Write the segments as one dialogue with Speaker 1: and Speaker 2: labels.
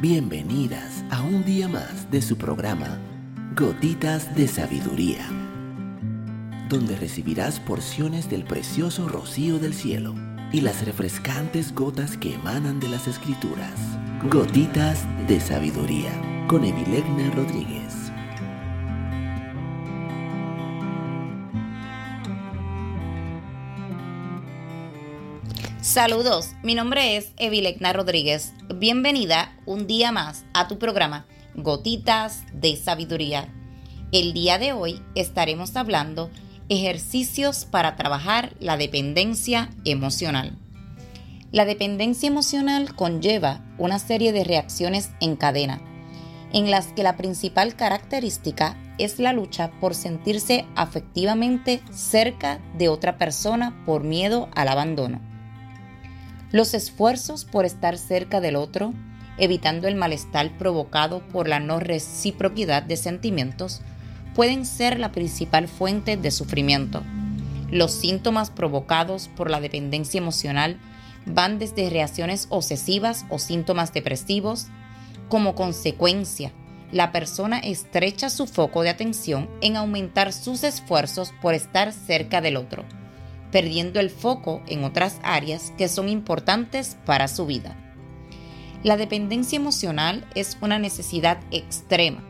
Speaker 1: Bienvenidas a un día más de su programa Gotitas de Sabiduría, donde recibirás porciones del precioso rocío del cielo y las refrescantes gotas que emanan de las escrituras. Gotitas de Sabiduría con Evilegna Rodríguez.
Speaker 2: Saludos, mi nombre es Evilecna Rodríguez. Bienvenida un día más a tu programa Gotitas de Sabiduría. El día de hoy estaremos hablando ejercicios para trabajar la dependencia emocional. La dependencia emocional conlleva una serie de reacciones en cadena, en las que la principal característica es la lucha por sentirse afectivamente cerca de otra persona por miedo al abandono. Los esfuerzos por estar cerca del otro, evitando el malestar provocado por la no reciprocidad de sentimientos, pueden ser la principal fuente de sufrimiento. Los síntomas provocados por la dependencia emocional van desde reacciones obsesivas o síntomas depresivos. Como consecuencia, la persona estrecha su foco de atención en aumentar sus esfuerzos por estar cerca del otro perdiendo el foco en otras áreas que son importantes para su vida. La dependencia emocional es una necesidad extrema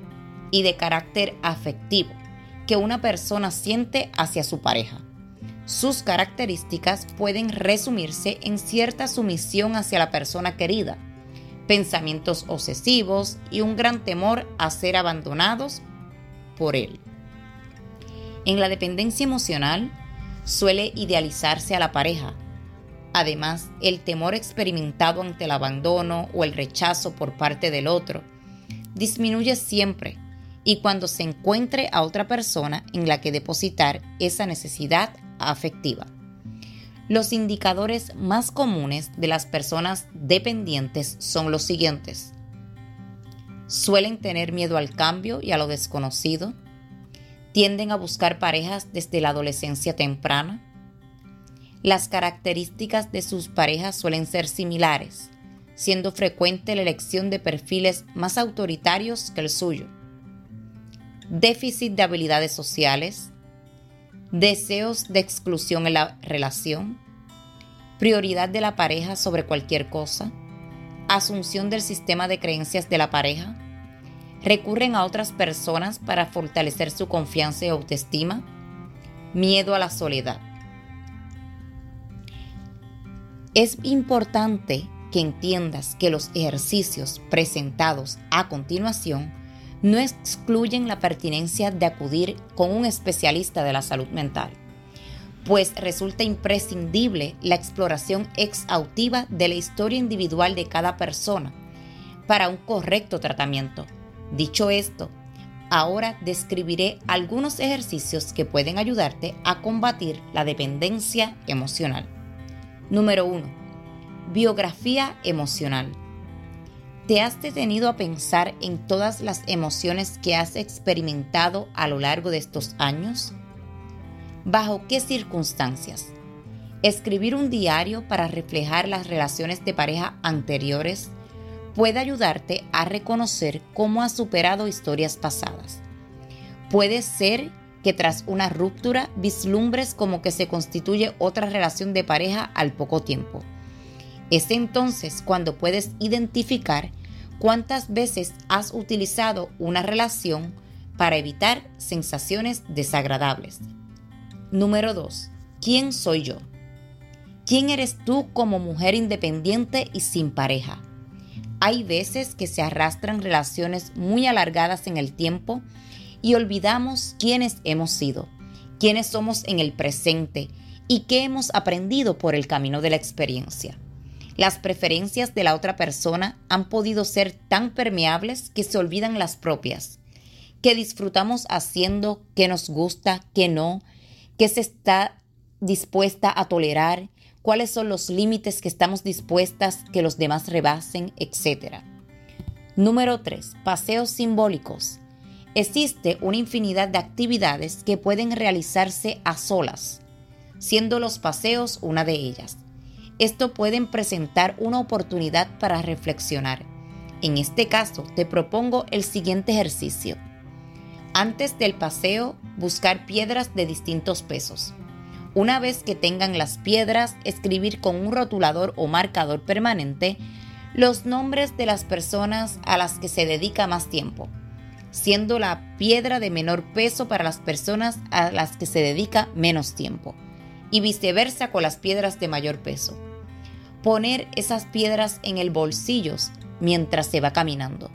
Speaker 2: y de carácter afectivo que una persona siente hacia su pareja. Sus características pueden resumirse en cierta sumisión hacia la persona querida, pensamientos obsesivos y un gran temor a ser abandonados por él. En la dependencia emocional, suele idealizarse a la pareja. Además, el temor experimentado ante el abandono o el rechazo por parte del otro disminuye siempre y cuando se encuentre a otra persona en la que depositar esa necesidad afectiva. Los indicadores más comunes de las personas dependientes son los siguientes. Suelen tener miedo al cambio y a lo desconocido, tienden a buscar parejas desde la adolescencia temprana. Las características de sus parejas suelen ser similares, siendo frecuente la elección de perfiles más autoritarios que el suyo. Déficit de habilidades sociales, deseos de exclusión en la relación, prioridad de la pareja sobre cualquier cosa, asunción del sistema de creencias de la pareja, recurren a otras personas para fortalecer su confianza y autoestima, miedo a la soledad. Es importante que entiendas que los ejercicios presentados a continuación no excluyen la pertinencia de acudir con un especialista de la salud mental, pues resulta imprescindible la exploración exhaustiva de la historia individual de cada persona para un correcto tratamiento Dicho esto, ahora describiré algunos ejercicios que pueden ayudarte a combatir la dependencia emocional. Número 1. Biografía emocional. ¿Te has detenido a pensar en todas las emociones que has experimentado a lo largo de estos años? ¿Bajo qué circunstancias? Escribir un diario para reflejar las relaciones de pareja anteriores puede ayudarte a reconocer cómo has superado historias pasadas. Puede ser que tras una ruptura vislumbres como que se constituye otra relación de pareja al poco tiempo. Es entonces cuando puedes identificar cuántas veces has utilizado una relación para evitar sensaciones desagradables. Número 2. ¿Quién soy yo? ¿Quién eres tú como mujer independiente y sin pareja? Hay veces que se arrastran relaciones muy alargadas en el tiempo y olvidamos quiénes hemos sido, quiénes somos en el presente y qué hemos aprendido por el camino de la experiencia. Las preferencias de la otra persona han podido ser tan permeables que se olvidan las propias, que disfrutamos haciendo, que nos gusta, que no, que se está dispuesta a tolerar cuáles son los límites que estamos dispuestas que los demás rebasen, etc. Número 3. Paseos simbólicos. Existe una infinidad de actividades que pueden realizarse a solas, siendo los paseos una de ellas. Esto pueden presentar una oportunidad para reflexionar, En este caso, te propongo el siguiente ejercicio. Antes del paseo, buscar piedras de distintos pesos. Una vez que tengan las piedras, escribir con un rotulador o marcador permanente los nombres de las personas a las que se dedica más tiempo, siendo la piedra de menor peso para las personas a las que se dedica menos tiempo, y viceversa con las piedras de mayor peso. Poner esas piedras en el bolsillo mientras se va caminando.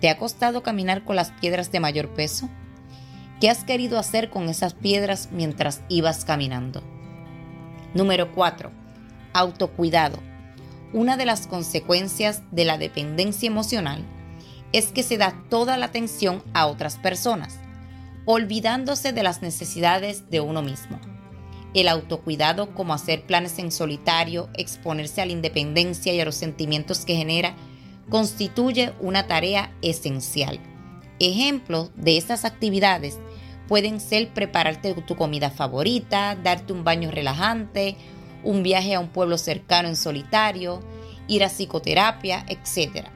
Speaker 2: ¿Te ha costado caminar con las piedras de mayor peso? ¿Qué has querido hacer con esas piedras mientras ibas caminando? Número 4. Autocuidado. Una de las consecuencias de la dependencia emocional es que se da toda la atención a otras personas, olvidándose de las necesidades de uno mismo. El autocuidado como hacer planes en solitario, exponerse a la independencia y a los sentimientos que genera, constituye una tarea esencial Ejemplos de estas actividades pueden ser prepararte tu comida favorita, darte un baño relajante, un viaje a un pueblo cercano en solitario, ir a psicoterapia, etc.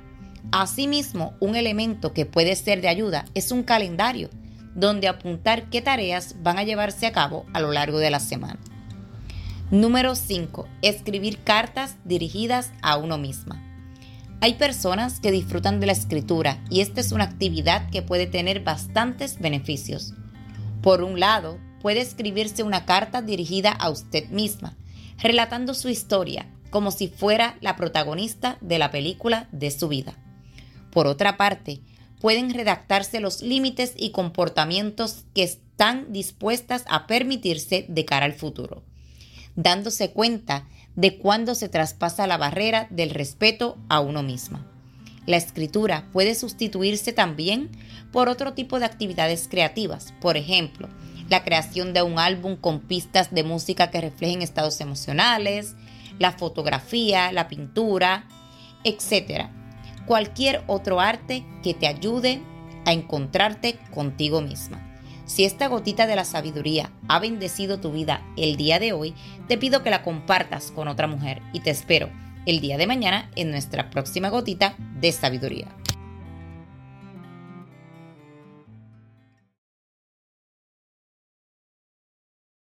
Speaker 2: Asimismo, un elemento que puede ser de ayuda es un calendario donde apuntar qué tareas van a llevarse a cabo a lo largo de la semana. Número 5. Escribir cartas dirigidas a uno misma. Hay personas que disfrutan de la escritura y esta es una actividad que puede tener bastantes beneficios. Por un lado, puede escribirse una carta dirigida a usted misma, relatando su historia como si fuera la protagonista de la película de su vida. Por otra parte, pueden redactarse los límites y comportamientos que están dispuestas a permitirse de cara al futuro, dándose cuenta de cuando se traspasa la barrera del respeto a uno misma. La escritura puede sustituirse también por otro tipo de actividades creativas, por ejemplo, la creación de un álbum con pistas de música que reflejen estados emocionales, la fotografía, la pintura, etc. Cualquier otro arte que te ayude a encontrarte contigo misma. Si esta gotita de la sabiduría ha bendecido tu vida el día de hoy, te pido que la compartas con otra mujer y te espero el día de mañana en nuestra próxima gotita de sabiduría.